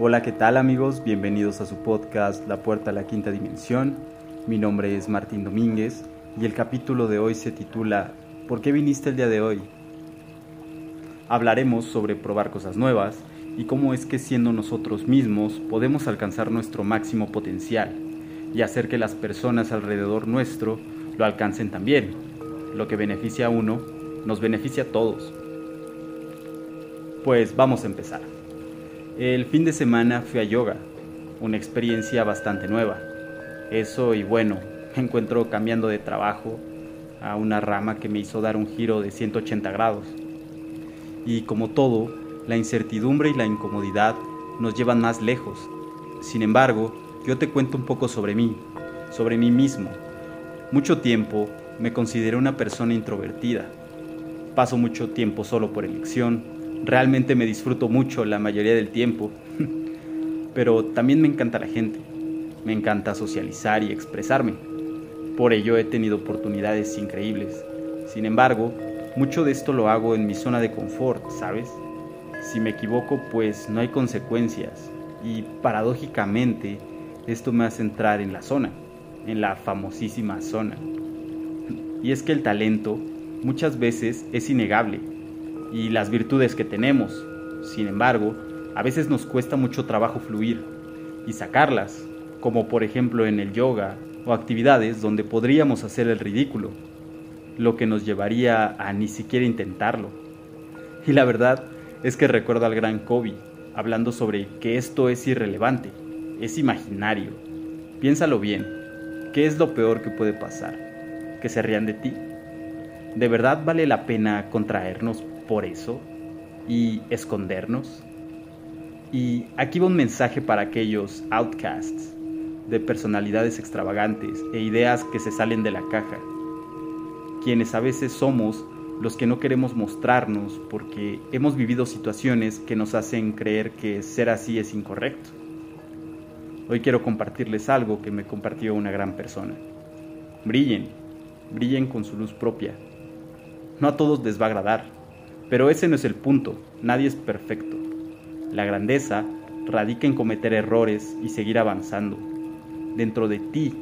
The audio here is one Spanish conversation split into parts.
Hola, ¿qué tal amigos? Bienvenidos a su podcast La Puerta a la Quinta Dimensión. Mi nombre es Martín Domínguez y el capítulo de hoy se titula ¿Por qué viniste el día de hoy? Hablaremos sobre probar cosas nuevas y cómo es que siendo nosotros mismos podemos alcanzar nuestro máximo potencial y hacer que las personas alrededor nuestro lo alcancen también. Lo que beneficia a uno nos beneficia a todos. Pues vamos a empezar. El fin de semana fui a yoga, una experiencia bastante nueva. Eso y bueno, me encuentro cambiando de trabajo a una rama que me hizo dar un giro de 180 grados. Y como todo, la incertidumbre y la incomodidad nos llevan más lejos. Sin embargo, yo te cuento un poco sobre mí, sobre mí mismo. Mucho tiempo me consideré una persona introvertida. Paso mucho tiempo solo por elección realmente me disfruto mucho la mayoría del tiempo, pero también me encanta la gente, me encanta socializar y expresarme. Por ello he tenido oportunidades increíbles. Sin embargo, mucho de esto lo hago en mi zona de confort, ¿sabes? Si me equivoco, pues no hay consecuencias. Y paradójicamente, esto me hace entrar en la zona, en la famosísima zona. Y es que el talento muchas veces es innegable y las virtudes que tenemos. Sin embargo, a veces nos cuesta mucho trabajo fluir y sacarlas, como por ejemplo en el yoga o actividades donde podríamos hacer el ridículo, lo que nos llevaría a ni siquiera intentarlo. Y la verdad es que recuerdo al gran Kobe hablando sobre que esto es irrelevante, es imaginario. Piénsalo bien, ¿qué es lo peor que puede pasar? ¿Que se rían de ti? ¿De verdad vale la pena contraernos por eso y escondernos? Y aquí va un mensaje para aquellos outcasts, de personalidades extravagantes e ideas que se salen de la caja, quienes a veces somos los que no queremos mostrarnos porque hemos vivido situaciones que nos hacen creer que ser así es incorrecto. Hoy quiero compartirles algo que me compartió una gran persona. Brillen, brillen con su luz propia. No a todos les va a agradar, pero ese no es el punto, nadie es perfecto. La grandeza radica en cometer errores y seguir avanzando. Dentro de ti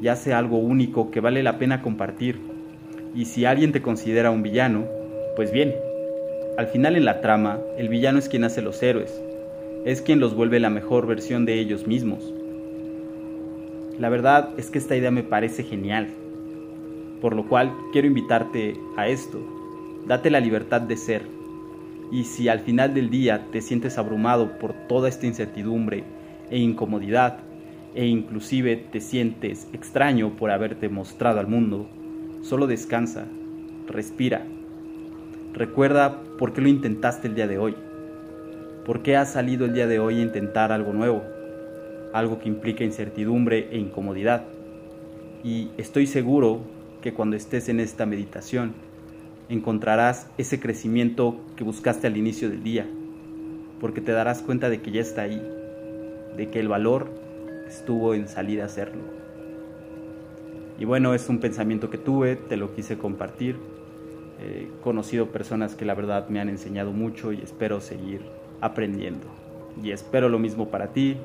yace algo único que vale la pena compartir. Y si alguien te considera un villano, pues bien, al final en la trama, el villano es quien hace los héroes, es quien los vuelve la mejor versión de ellos mismos. La verdad es que esta idea me parece genial, por lo cual quiero invitarte a esto, Date la libertad de ser. Y si al final del día te sientes abrumado por toda esta incertidumbre e incomodidad, e inclusive te sientes extraño por haberte mostrado al mundo, solo descansa, respira. Recuerda por qué lo intentaste el día de hoy. ¿Por qué has salido el día de hoy a intentar algo nuevo? Algo que implica incertidumbre e incomodidad. Y estoy seguro que cuando estés en esta meditación, encontrarás ese crecimiento que buscaste al inicio del día, porque te darás cuenta de que ya está ahí, de que el valor estuvo en salir a hacerlo. Y bueno, es un pensamiento que tuve, te lo quise compartir. He conocido personas que la verdad me han enseñado mucho y espero seguir aprendiendo. Y espero lo mismo para ti,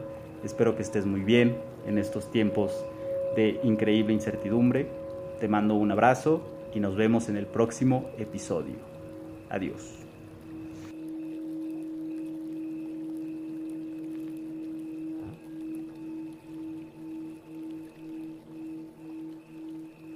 espero que estés muy bien en estos tiempos de increíble incertidumbre. Te mando un abrazo y nos vemos en el próximo episodio. Adiós.